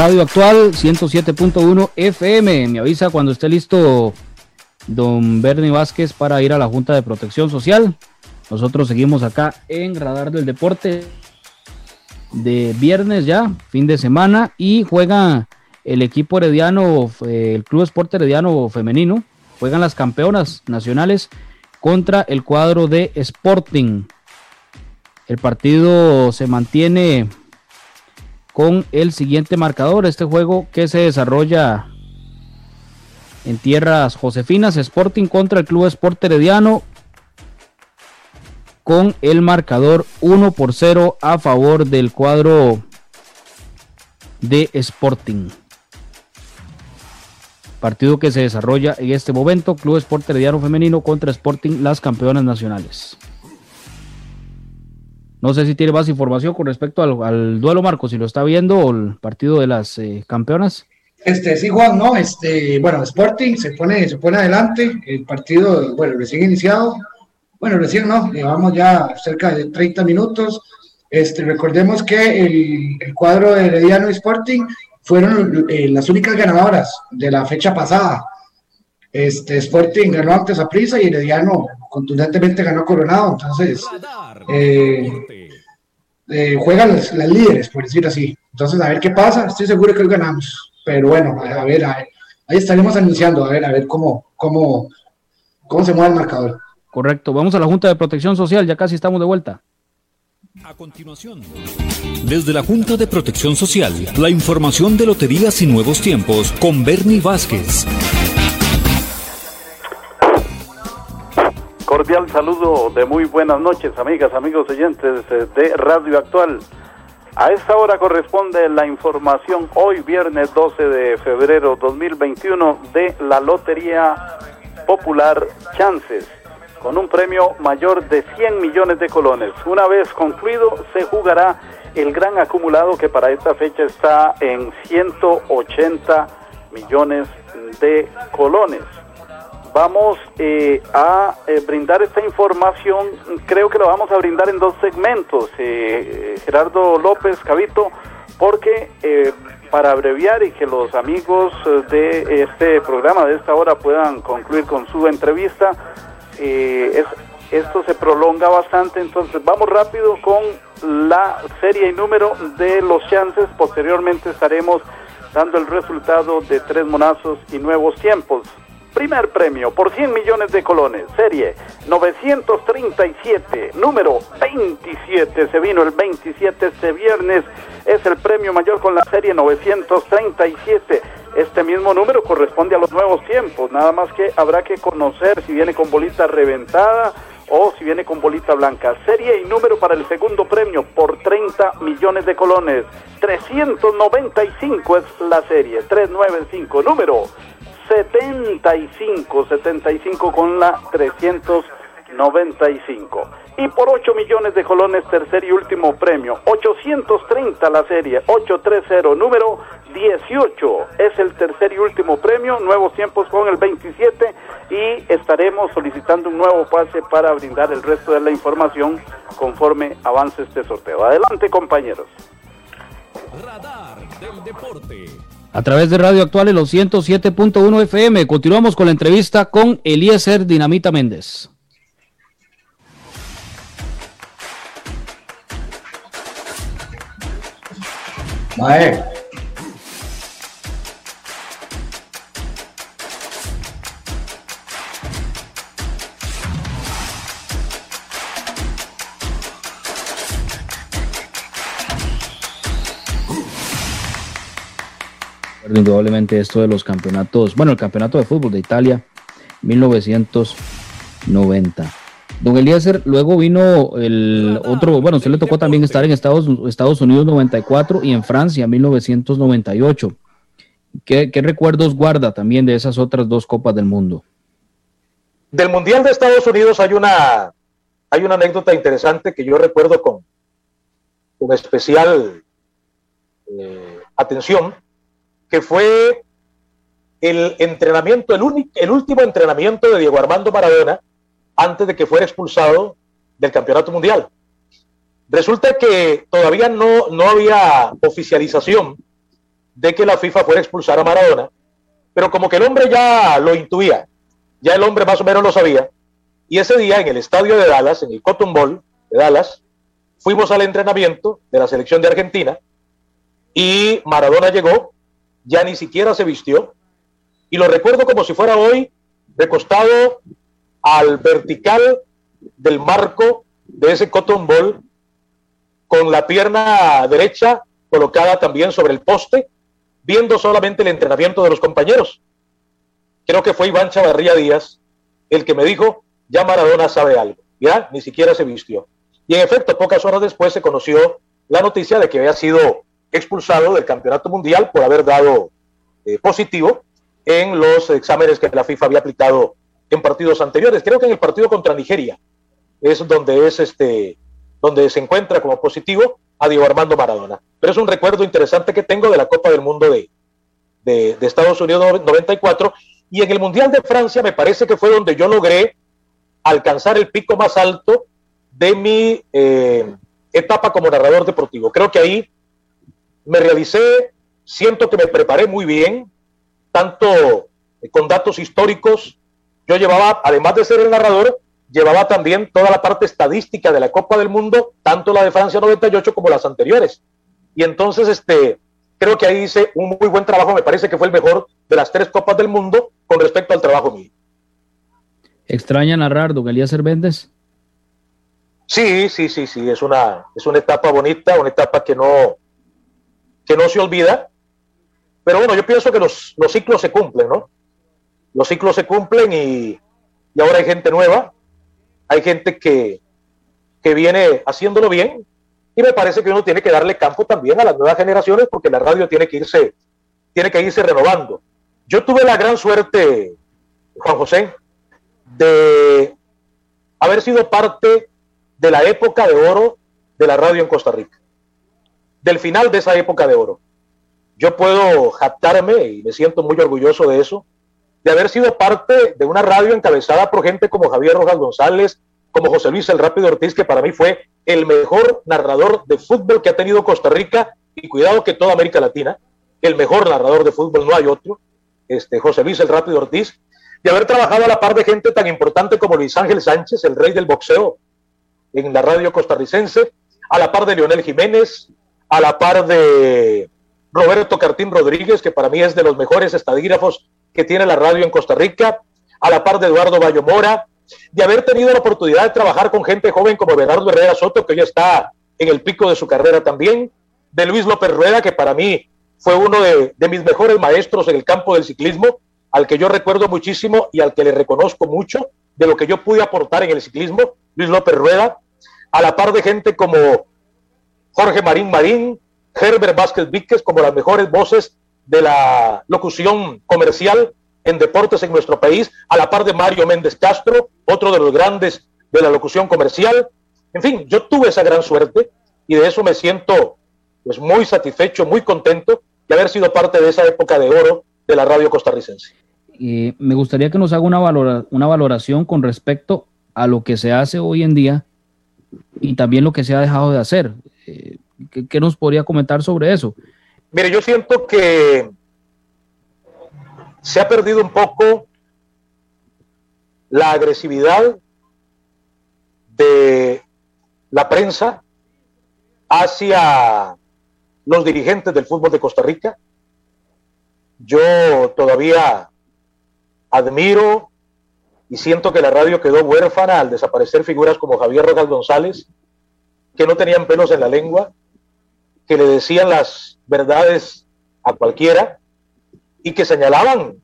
Radio Actual 107.1 FM. Me avisa cuando esté listo don Bernie Vázquez para ir a la Junta de Protección Social. Nosotros seguimos acá en Radar del Deporte de viernes ya, fin de semana, y juega el equipo herediano, eh, el Club Esporte Herediano Femenino, juegan las campeonas nacionales contra el cuadro de Sporting. El partido se mantiene con el siguiente marcador. Este juego que se desarrolla en tierras josefinas, Sporting contra el Club Sport Herediano, con el marcador 1 por 0 a favor del cuadro de Sporting. Partido que se desarrolla en este momento, Club Sport Herediano Femenino contra Sporting, las campeonas nacionales. No sé si tiene más información con respecto al, duelo, Marco, si lo está viendo, o el partido de las eh, campeonas. Este, sí, Juan, no, este, bueno, Sporting se pone, se pone adelante, el partido, bueno, recién iniciado, bueno, recién no, llevamos ya cerca de 30 minutos, este, recordemos que el, cuadro de Herediano Sporting fueron eh, las únicas ganadoras de la fecha pasada, este, Sporting ganó antes a Prisa y Herediano contundentemente ganó Coronado, entonces eh, eh, juegan las, líderes, por decir así. Entonces, a ver qué pasa, estoy seguro que hoy ganamos, pero bueno, a, ver, ahí estaremos anunciando, a ver, a ver cómo, cómo, cómo se mueve el marcador. Correcto, vamos a la Junta de Protección Social, ya casi estamos de vuelta. A continuación, desde la Junta de Protección Social, la información de Loterías y Nuevos Tiempos con Bernie Vázquez. Cordial saludo de muy buenas noches, amigas, amigos oyentes de Radio Actual. A esta hora corresponde la información hoy viernes 12 de febrero 2021 de la Lotería Popular Chances, con un premio mayor de 100 millones de colones. Una vez concluido, se jugará el gran acumulado que para esta fecha está en 180 millones de colones. Vamos eh, a eh, brindar esta información, creo que lo vamos a brindar en dos segmentos, eh, Gerardo López Cabito, porque para abreviar y que los amigos de este programa de esta hora puedan concluir con su entrevista, esto se prolonga bastante, entonces vamos rápido con la serie y número de los chances, posteriormente estaremos dando el resultado de tres monazos y nuevos tiempos. Primer premio por 100 millones de colones, serie 937, número 27, se vino el 27 este viernes, es el premio mayor con la serie 937. Este mismo número corresponde a los nuevos tiempos, nada más que habrá que conocer si viene con bolita reventada o si viene con bolita blanca. Serie y número para el segundo premio por 30 millones de colones. 395 es la serie, 395, número 75, 75 con la 395. Y por 8 millones de colones, tercer y último premio. 830 la serie, 830, número 18 es el tercer y último premio. Nuevos tiempos con el 27 y estaremos solicitando un nuevo pase para brindar el resto de la información conforme avance este sorteo. Adelante, compañeros. Radar del deporte a través de Radio Actual en los 107.1 FM. Continuamos con la entrevista con Eliezer Dinamita Méndez. Indudablemente esto de los campeonatos, bueno, el campeonato de fútbol de Italia, 1990. Don Eliezer, luego vino el otro, bueno, usted le tocó también estar en Estados, Unidos 94 y en Francia 1998. ¿Qué, ¿Qué recuerdos guarda también de esas otras dos Copas del Mundo? Del Mundial de Estados Unidos hay una, hay una anécdota interesante que yo recuerdo con, con especial eh, atención que fue el entrenamiento, el, el último entrenamiento de Diego Armando Maradona antes de que fuera expulsado del Campeonato Mundial. Resulta que todavía no, no había oficialización de que la FIFA fuera a expulsar a Maradona, pero como que el hombre ya lo intuía, ya el hombre más o menos lo sabía, y ese día en el estadio de Dallas, en el Cotton Bowl de Dallas, fuimos al entrenamiento de la selección de Argentina y Maradona llegó ya ni siquiera se vistió. Y lo recuerdo como si fuera hoy, recostado al vertical del marco de ese cotton ball, con la pierna derecha colocada también sobre el poste, viendo solamente el entrenamiento de los compañeros. Creo que fue Iván Chavarría Díaz el que me dijo, ya Maradona sabe algo. Ya ni siquiera se vistió. Y en efecto, pocas horas después se conoció la noticia de que había sido expulsado del Campeonato Mundial por haber dado eh, positivo en los exámenes que la FIFA había aplicado en partidos anteriores. Creo que en el partido contra Nigeria es donde es este donde se encuentra como positivo a Diego Armando Maradona. Pero es un recuerdo interesante que tengo de la Copa del Mundo de, de, Estados Unidos 94 y en el Mundial de Francia me parece que fue donde yo logré alcanzar el pico más alto de mi eh, etapa como narrador deportivo. Creo que ahí me realicé, siento que me preparé muy bien, tanto con datos históricos. Yo llevaba, además de ser el narrador, llevaba también toda la parte estadística de la Copa del Mundo, tanto la de Francia 98 como las anteriores. Y entonces, este, creo que ahí hice un muy buen trabajo, me parece que fue el mejor de las tres Copas del Mundo con respecto al trabajo mío. ¿Extraña narrar, don Elías Cervantes? Sí, sí, sí, sí, es una, es una etapa bonita, una etapa que no, que no se olvida. Pero bueno, yo pienso que los, ciclos se cumplen, ¿no? Los ciclos se cumplen y, ahora hay gente nueva hay gente que, que viene haciéndolo bien y me parece que uno tiene que darle campo también a las nuevas generaciones porque la radio tiene que irse, tiene que irse renovando. Yo tuve la gran suerte, Juan José, de haber sido parte de la época de oro de la radio en Costa Rica, del final de esa época de oro. Yo puedo jactarme y me siento muy orgulloso de eso, de haber sido parte de una radio encabezada por gente como Javier Rojas González, como José Luis El Rápido Ortiz, que para mí fue el mejor narrador de fútbol que ha tenido Costa Rica y cuidado que toda América Latina, el mejor narrador de fútbol, no hay otro, este, José Luis El Rápido Ortiz, de haber trabajado a la par de gente tan importante como Luis Ángel Sánchez, el rey del boxeo en la radio costarricense, a la par de Leonel Jiménez, a la par de Roberto Cartín Rodríguez, que para mí es de los mejores estadígrafos que tiene la radio en Costa Rica, a la par de Eduardo Bayo Mora, de haber tenido la oportunidad de trabajar con gente joven como Bernardo Herrera Soto, que ya está en el pico de su carrera también, de Luis López Rueda, que para mí fue uno de, de mis mejores maestros en el campo del ciclismo, al que yo recuerdo muchísimo y al que le reconozco mucho de lo que yo pude aportar en el ciclismo, Luis López Rueda, a la par de gente como Jorge Marín Marín, Herbert Vázquez Víquez, como las mejores voces de la locución comercial en deportes en nuestro país, a la par de Mario Méndez Castro, otro de los grandes de la locución comercial. En fin, yo tuve esa gran suerte y de eso me siento pues muy satisfecho, muy contento de haber sido parte de esa época de oro de la radio costarricense. y me gustaría que nos haga una, valora, una valoración con respecto a lo que se hace hoy en día y también lo que se ha dejado de hacer. Eh, ¿qué, ¿Qué nos podría comentar sobre eso? Mire, yo siento que se ha perdido un poco la agresividad de la prensa hacia los dirigentes del fútbol de Costa Rica. Yo todavía admiro y siento que la radio quedó huérfana al desaparecer figuras como Javier Rojas González, que no tenían pelos en la lengua, que le decían las verdades a cualquiera y que señalaban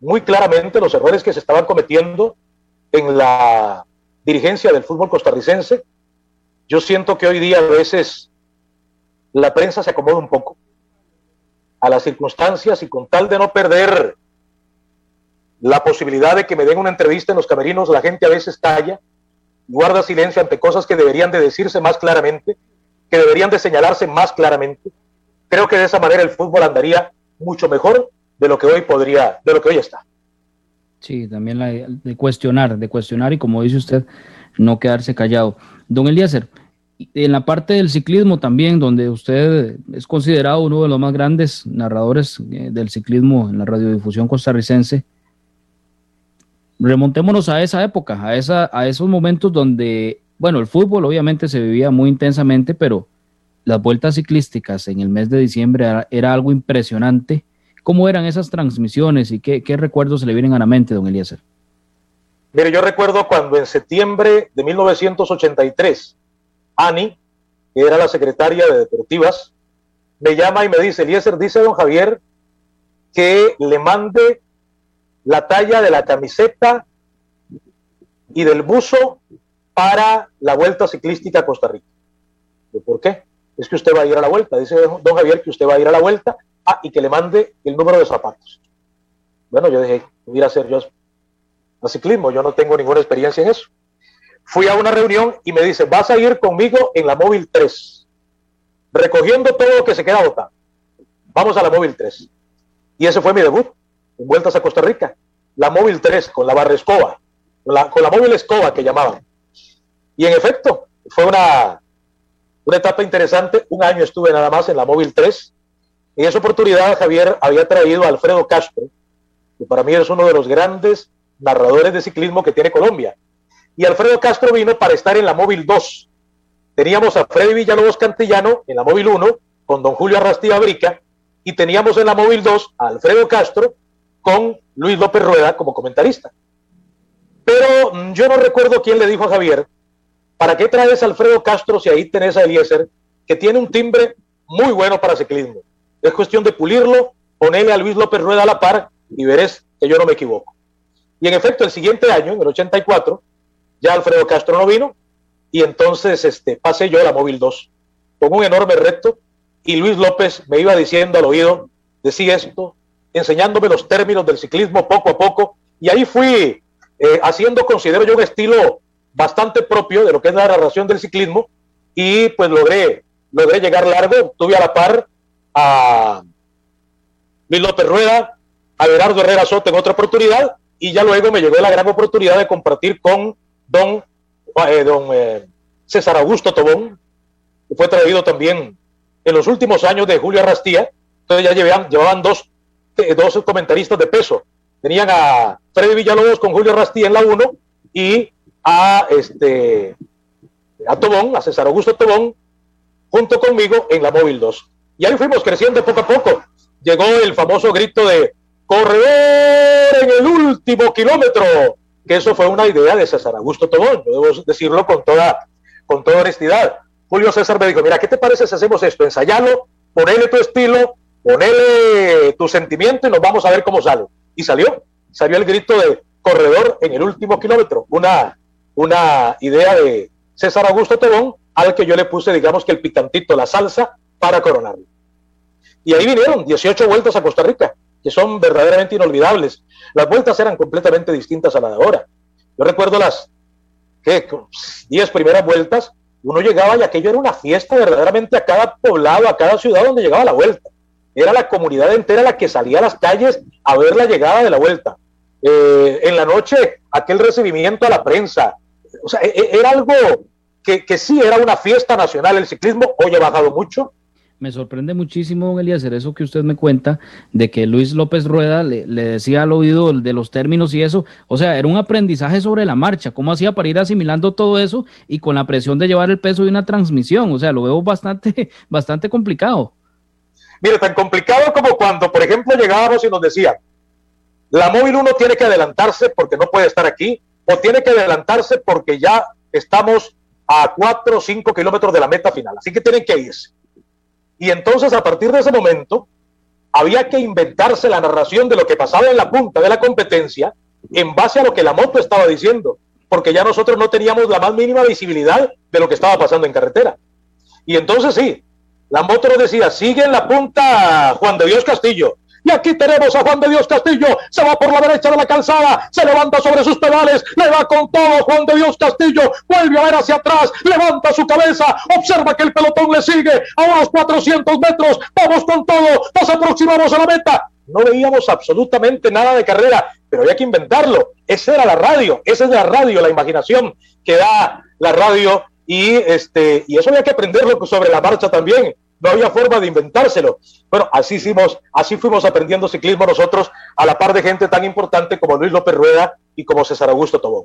muy claramente los errores que se estaban cometiendo en la dirigencia del fútbol costarricense. Yo siento que hoy día a veces la prensa se acomoda un poco a las circunstancias y con tal de no perder la posibilidad de que me den una entrevista en los camerinos, la gente a veces calla, guarda silencio ante cosas que deberían de decirse más claramente, que deberían de señalarse más claramente. Creo que de esa manera el fútbol andaría mucho mejor de lo que hoy podría, de lo que hoy está. Sí, también la de cuestionar, de cuestionar y como dice usted, no quedarse callado. Don Eliezer, en la parte del ciclismo también, donde usted es considerado uno de los más grandes narradores eh, del ciclismo en la radiodifusión costarricense, remontémonos a esa época, a, esa, a esos momentos donde, bueno, el fútbol obviamente se vivía muy intensamente, pero las vueltas ciclísticas en el mes de diciembre era, algo impresionante. ¿Cómo eran esas transmisiones y qué, qué, recuerdos se le vienen a la mente, don Eliezer? Mire, yo recuerdo cuando en septiembre de 1983, Ani, que era la secretaria de Deportivas, me llama y me dice, Eliezer, dice don Javier que le mande la talla de la camiseta y del buzo para la Vuelta Ciclística a Costa Rica. ¿Por qué? Es que usted va a ir a la vuelta. Dice don Javier que usted va a ir a la vuelta ah, y que le mande el número de zapatos. Bueno, yo dije, pudiera hacer yo a ciclismo, yo no tengo ninguna experiencia en eso. Fui a una reunión y me dice, vas a ir conmigo en la móvil 3, recogiendo todo lo que se queda botado. Vamos a la móvil 3. Y ese fue mi debut Vueltas a Costa Rica. La móvil 3 con la barra escoba, con la, con la móvil escoba que llamaban. Y en efecto, fue una, una etapa interesante. Un año estuve nada más en la móvil 3. En esa oportunidad Javier había traído a Alfredo Castro, que para mí es uno de los grandes narradores de ciclismo que tiene Colombia. Y Alfredo Castro vino para estar en la móvil 2. Teníamos a Freddy Villalobos Cantillano en la móvil 1 con don Julio Arrastía Brica y teníamos en la móvil 2 a Alfredo Castro con Luis López Rueda como comentarista. Pero mm, yo no recuerdo quién le dijo a Javier, ¿para qué traes a Alfredo Castro si ahí tenés a Eliezer, que tiene un timbre muy bueno para ciclismo? Es cuestión de pulirlo, ponerle a Luis López Rueda a la par y verás que yo no me equivoco. Y en efecto, el siguiente año, en el 84, ya Alfredo Castro no vino, y entonces este, pasé yo a la móvil 2 con un enorme reto, y Luis López me iba diciendo al oído, decía esto, enseñándome los términos del ciclismo poco a poco, y ahí fui eh, haciendo, considero yo, un estilo bastante propio de lo que es la narración del ciclismo, y pues logré, logré llegar largo, tuve a la par a Luis López Rueda, a Gerardo Herrera Soto en otra oportunidad, y ya luego me llegó la gran oportunidad de compartir con don, eh, don eh, César Augusto Tobón, que fue traído también en los últimos años de Julio Arrastía, entonces ya llevaban, llevaban dos, dos comentaristas de peso, tenían a Freddy Villalobos con Julio Arrastía en la 1 y a este a Tobón, a César Augusto Tobón, junto conmigo en la móvil 2. Y ahí fuimos creciendo poco a poco. Llegó el famoso grito de corredor en el último kilómetro, que eso fue una idea de César Augusto Tobón, debo decirlo con toda, con toda honestidad. Julio César me dijo, mira, ¿qué te parece si hacemos esto? Ensayalo, ponele tu estilo, ponele tu sentimiento y nos vamos a ver cómo sale. Y salió, salió el grito de corredor en el último kilómetro, una, una idea de César Augusto Tobón al que yo le puse, digamos que el picantito, la salsa, para coronarlo. Y ahí vinieron 18 vueltas a Costa Rica que son verdaderamente inolvidables. Las vueltas eran completamente distintas a la de ahora. Yo recuerdo las ¿qué? 10 primeras vueltas, uno llegaba y aquello era una fiesta verdaderamente a cada poblado, a cada ciudad donde llegaba la vuelta. Era la comunidad entera la que salía a las calles a ver la llegada de la vuelta. Eh, en la noche, aquel recibimiento a la prensa. O sea, e, e, era algo que, que sí era una fiesta nacional. El ciclismo hoy ha bajado mucho, me sorprende muchísimo, don Eliezer, eso que usted me cuenta, de que Luis López Rueda le, decía al oído de los términos y eso. O sea, era un aprendizaje sobre la marcha. ¿Cómo hacía para ir asimilando todo eso y con la presión de llevar el peso de una transmisión? O sea, lo veo bastante, bastante complicado. Mire, tan complicado como cuando, por ejemplo, llegábamos y nos decían, la móvil uno tiene que adelantarse porque no puede estar aquí, o tiene que adelantarse porque ya estamos a cuatro o cinco kilómetros de la meta final. Así que tienen que irse. Y entonces a partir de ese momento había que inventarse la narración de lo que pasaba en la punta de la competencia en base a lo que la moto estaba diciendo, porque ya nosotros no teníamos la más mínima visibilidad de lo que estaba pasando en carretera. Y entonces sí, la moto nos decía, sigue en la punta Juan de Dios Castillo, y aquí tenemos a Juan de Dios Castillo. Se va por la derecha de la calzada. Se levanta sobre sus pedales. Le va con todo Juan de Dios Castillo. Vuelve a ver hacia atrás. Levanta su cabeza. Observa que el pelotón le sigue a unos 400 metros. Vamos con todo. Nos aproximamos a la meta. No veíamos absolutamente nada de carrera, pero había que inventarlo. Esa era la radio. Esa es la radio, la imaginación que da la radio. Y, este, y eso había que aprenderlo sobre la marcha también no había forma de inventárselo. Bueno, así hicimos, así fuimos aprendiendo ciclismo nosotros a la par de gente tan importante como Luis López Rueda y como César Augusto Tobón.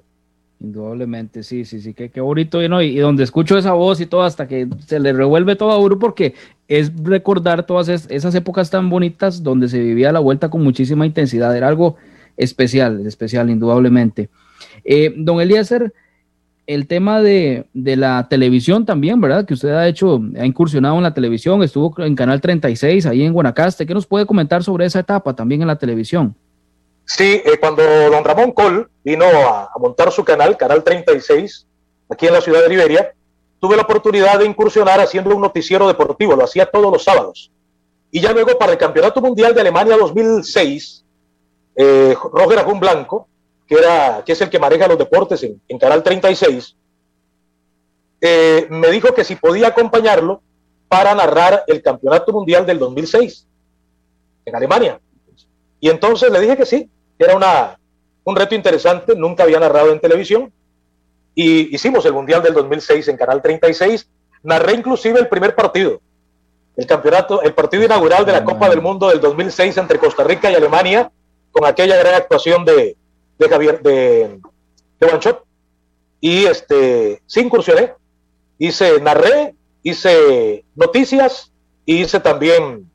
Indudablemente, sí, sí, sí, qué, qué bonito, y, y donde escucho esa voz y todo, hasta que se le revuelve todo a uno, porque es recordar todas esas épocas tan bonitas donde se vivía la vuelta con muchísima intensidad, era algo especial, especial, indudablemente. Eh, don Eliezer, el tema de, la televisión también, ¿verdad? Que usted ha hecho, ha incursionado en la televisión, estuvo en Canal 36, ahí en Guanacaste. ¿Qué nos puede comentar sobre esa etapa también en la televisión? Sí, eh, cuando don Ramón Col vino a, montar su canal, Canal 36, aquí en la ciudad de Liberia, tuve la oportunidad de incursionar haciendo un noticiero deportivo, lo hacía todos los sábados. Y ya luego para el Campeonato Mundial de Alemania 2006, eh, Roger Ajun Blanco que, era, que es el que maneja los deportes en, Canal 36, eh, me dijo que si podía acompañarlo para narrar el Campeonato Mundial del 2006 en Alemania. Y entonces le dije que sí, era una, un reto interesante, nunca había narrado en televisión. Y hicimos el Mundial del 2006 en Canal 36. Narré inclusive el primer partido, el campeonato, el partido inaugural de la Copa del Mundo del 2006 entre Costa Rica y Alemania, con aquella gran actuación de, de Javier, de, de Y este, sí incursioné, hice, narré, hice noticias y hice también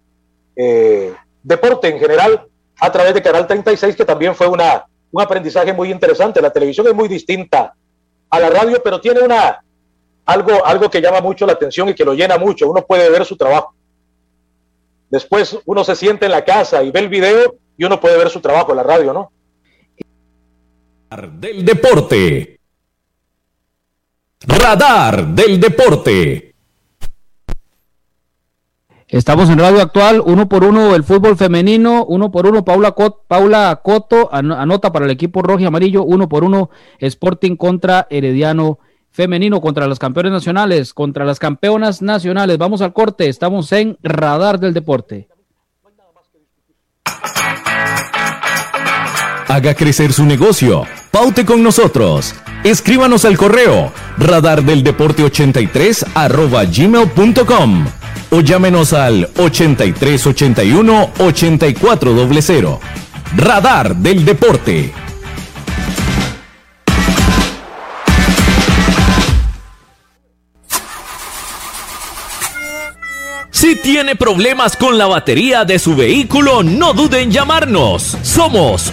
eh, deporte en general a través de Canal 36, que también fue una, un aprendizaje muy interesante. La televisión es muy distinta a la radio, pero tiene una, algo, algo que llama mucho la atención y que lo llena mucho. Uno puede ver su trabajo. Después uno se siente en la casa y ve el video y uno puede ver su trabajo en la radio, ¿no? Del deporte. Radar del Deporte. Estamos en Radio Actual, uno por uno el fútbol femenino, uno por uno Paula, Paula Coto anota para el equipo rojo y amarillo, uno por uno Sporting contra Herediano femenino, contra los campeones nacionales, contra las campeonas nacionales. Vamos al corte, estamos en Radar del Deporte. Haga crecer su negocio. Paute con nosotros. Escríbanos al correo radardeldeporte83 arroba gmail.com o llámenos al 8381 8400. Radar del Deporte. Si tiene problemas con la batería de su vehículo, no duden en llamarnos. Somos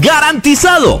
garantizado.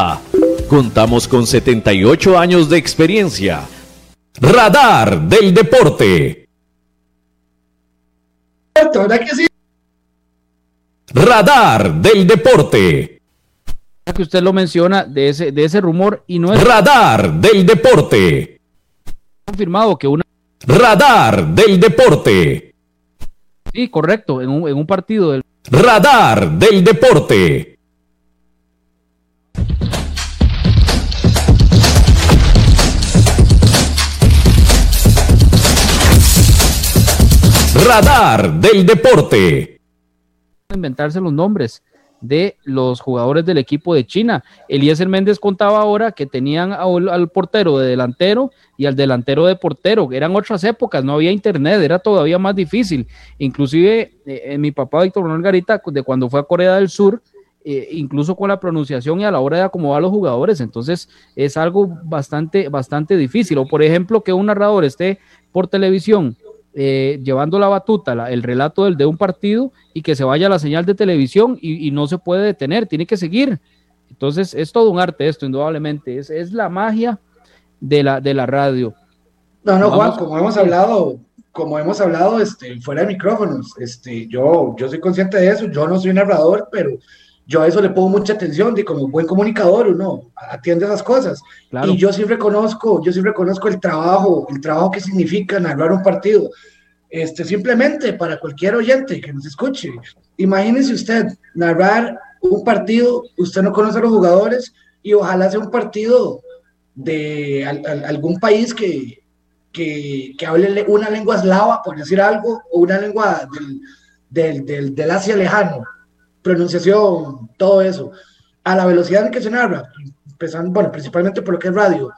Contamos con 78 años de experiencia. Radar del Deporte. Radar del Deporte. Que usted lo menciona de ese, de ese rumor y no es. Radar del Deporte. Confirmado que una. Radar del Deporte. Sí, correcto, en un, en un partido del. Radar del Deporte. Radar del Deporte. Inventarse los nombres de los jugadores del equipo de China. Eliezer Méndez contaba ahora que tenían al, portero de delantero y al delantero de portero. Eran otras épocas, no había internet, era todavía más difícil. Inclusive eh, mi papá Víctor Manuel Garita, de cuando fue a Corea del Sur, eh, incluso con la pronunciación y a la hora de acomodar a los jugadores. Entonces es algo bastante, bastante difícil. O por ejemplo, que un narrador esté por televisión eh, llevando la batuta, el relato del, de un partido y que se vaya la señal de televisión y, no se puede detener, tiene que seguir. Entonces es todo un arte esto, indudablemente, es, la magia de la, de la radio. No, no, Juan, como hemos hablado como hemos hablado este, fuera de micrófonos, este, yo, yo soy consciente de eso, yo no soy narrador, pero yo a eso le pongo mucha atención y como buen comunicador uno atiende esas cosas. Y yo sí reconozco, yo sí reconozco el trabajo, el trabajo que significa narrar un partido. Este, simplemente para cualquier oyente que nos escuche, imagínese usted narrar un partido, usted no conoce a los jugadores y ojalá sea un partido de algún país que, que, que, hable una lengua eslava, por decir algo, o una lengua del, del, del, del Asia lejano, pronunciación, todo eso, a la velocidad en que se narra, empezando, bueno, principalmente por lo que es radio,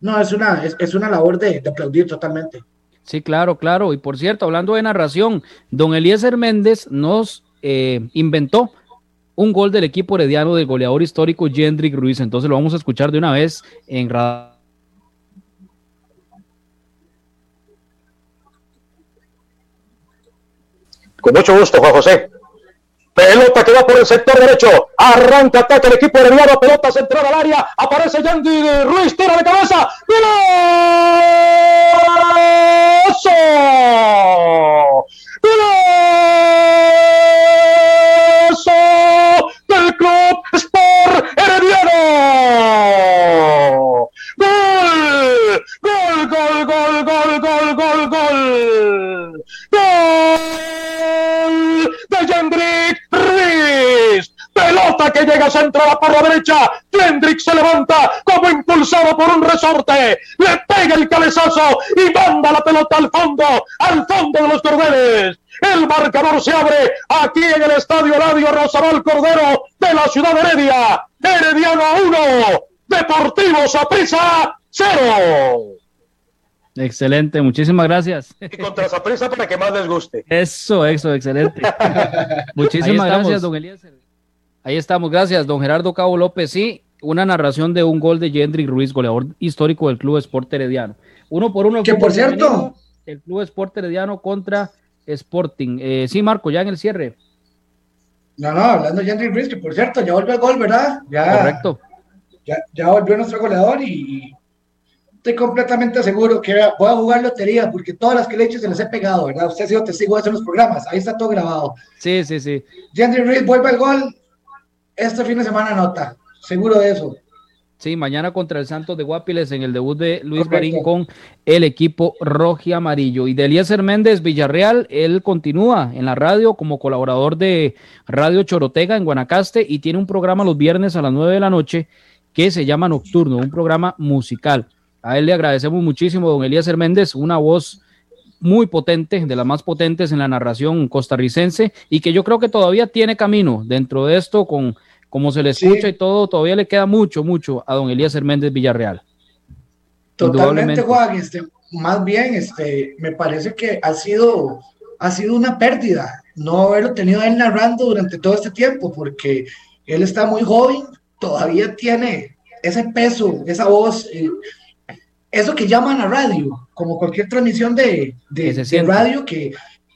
no, es una, es, es una labor de, de, aplaudir totalmente. Sí, claro, claro. Y por cierto, hablando de narración, don Eliezer Méndez nos eh, inventó un gol del equipo herediano del goleador histórico Jendrik Ruiz. Entonces lo vamos a escuchar de una vez en radio Con mucho gusto, Juan José. Pelota que va por el sector derecho. Arranca, ataque el equipo herediano. Pelota centrada al área. Aparece Yandy Ruiz. Tira de cabeza. ¡Golazo! Se levanta como impulsado por un resorte. Le pega el cabezazo y manda la pelota al fondo, al fondo de los cordeles. El marcador se abre aquí en el Estadio Radio Rosabal Cordero de la ciudad de Heredia. Herediano 1, Deportivo Saprissa 0. Excelente, muchísimas gracias. Y contra esa prisa para que más les guste. Eso, eso, excelente. muchísimas gracias, don Eliezer. Ahí estamos, gracias, don Gerardo Cabo López. Sí, una narración de un gol de Jendrik Ruiz, goleador histórico del Club Sport Herediano. Uno por uno. Que por cierto. El Club Sport Herediano contra Sporting. Eh, sí, Marco, ya en el cierre. No, no, hablando de Jendrik Ruiz, que por cierto, ya volvió el gol, ¿verdad? Ya, Correcto. Ya, ya volvió nuestro goleador y, estoy completamente seguro que voy a jugar lotería porque todas las que le he hecho se las he pegado, ¿verdad? Usted ha sido testigo de eso en los programas, ahí está todo grabado. Sí, sí, sí. Jendry Reed vuelve al gol, este fin de semana nota, seguro de eso. Sí, mañana contra el Santos de Guapiles en el debut de Luis Marín con el equipo rojo y amarillo. Y de Eliezer Méndez Villarreal, él continúa en la radio como colaborador de Radio Chorotega en Guanacaste y tiene un programa los viernes a las 9 de la noche que se llama Nocturno, un programa musical. A él le agradecemos muchísimo, don Elías Herméndez, una voz muy potente, de las más potentes en la narración costarricense y que yo creo que todavía tiene camino dentro de esto con como se le escucha y todo, todavía le queda mucho, mucho a don Elías Herméndez Villarreal. Totalmente, Juan, este, más bien, este, me parece que ha sido, ha sido una pérdida no haberlo tenido él narrando durante todo este tiempo, porque él está muy joven, todavía tiene ese peso, esa voz, eh, eso que llaman a radio, como cualquier transmisión de, de, radio que,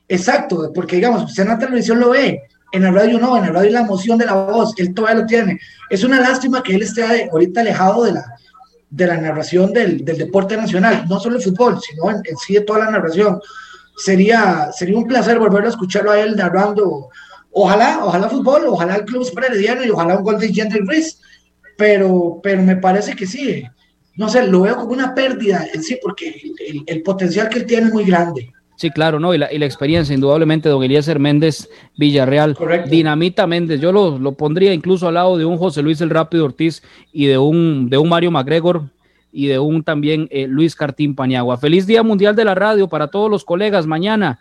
exacto, porque digamos, usted en la televisión lo ve, en la radio no, en la radio la emoción de la voz, él todavía lo tiene. Es una lástima que él esté ahorita alejado de la, de la narración del, del deporte nacional, no solo el fútbol, sino en, sí de toda la narración. Sería, sería un placer volver a escucharlo a él narrando, ojalá, ojalá fútbol, ojalá el club Super y ojalá un gol de Gentry Reese, pero, pero me parece que sí, no sé, lo veo como una pérdida en sí, porque el, potencial que él tiene es muy grande. Sí, claro, ¿no? Y la, y la experiencia, indudablemente, don Eliezer Méndez Villarreal, Correcto. Dinamita Méndez, yo lo, lo, pondría incluso al lado de un José Luis el Rápido Ortiz y de un, de un Mario McGregor y de un también eh, Luis Cartín Paniagua. Feliz Día Mundial de la Radio para todos los colegas mañana.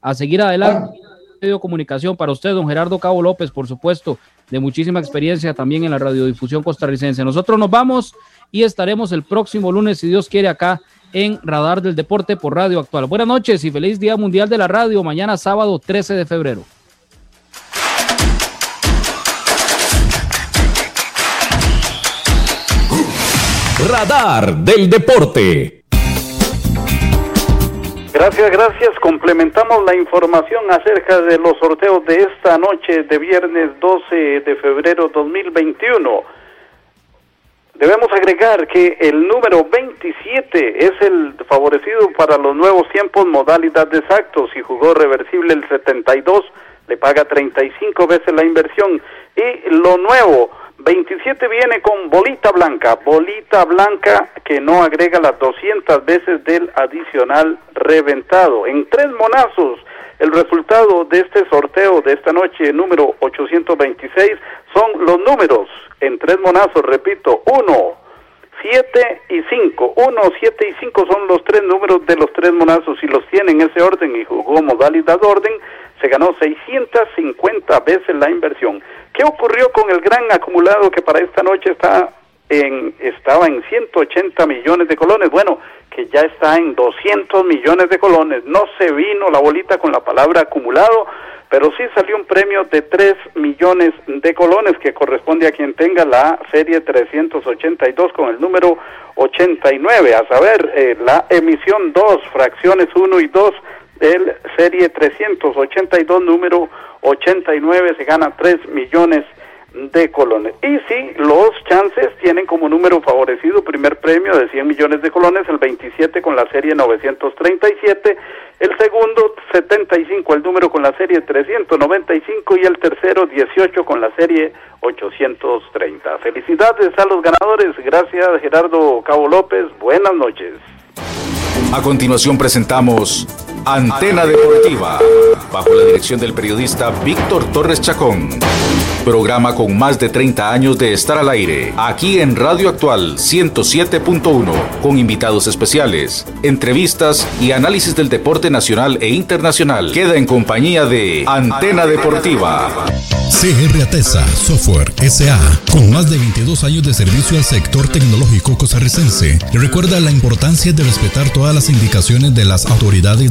A seguir adelante. Bueno. Comunicación para usted, don Gerardo Cabo López, por supuesto, de muchísima experiencia también en la radiodifusión costarricense. Nosotros nos vamos y estaremos el próximo lunes, si Dios quiere, acá en Radar del Deporte por Radio Actual. Buenas noches y feliz Día Mundial de la Radio, mañana sábado 13 de febrero. Radar del Deporte. Gracias, gracias. Complementamos la información acerca de los sorteos de esta noche de viernes 12 de febrero 2021. Debemos agregar que el número 27 es el favorecido para los nuevos tiempos, modalidad de exacto. Si jugó reversible el 72, le paga 35 veces la inversión. Y lo nuevo, 27 viene con bolita blanca, bolita blanca que no agrega las 200 veces del adicional reventado. En tres monazos, el resultado de este sorteo de esta noche, número 826, son los números en tres monazos, repito, 1, 7 y 5. 1, 7 y 5 son los tres números de los tres monazos. Si los tiene en ese orden y jugó modalidad orden, se ganó 650 veces la inversión. ¿Qué ocurrió con el gran acumulado que para esta noche está en, estaba en 180 millones de colones? Bueno, que ya está en 200 millones de colones. No se vino la bolita con la palabra acumulado, pero sí salió un premio de 3 millones de colones que corresponde a quien tenga la serie 382 con el número 89, a saber, eh, la emisión 2, fracciones 1 y 2 el serie 382 número 89 se gana 3 millones de colones. Y si los chances tienen como número favorecido primer premio de 100 millones de colones, el 27 con la serie 937, el segundo 75 el número con la serie 395 y el tercero 18 con la serie 830. Felicidades a los ganadores, gracias Gerardo Cabo López, buenas noches. A continuación presentamos Antena Deportiva, bajo la dirección del periodista Víctor Torres Chacón. Programa con más de 30 años de estar al aire, aquí en Radio Actual 107.1, con invitados especiales, entrevistas y análisis del deporte nacional e internacional. Queda en compañía de Antena Deportiva. CR Atesa Software SA, con más de 22 años de servicio al sector tecnológico costarricense, recuerda la importancia de respetar todas las indicaciones de las autoridades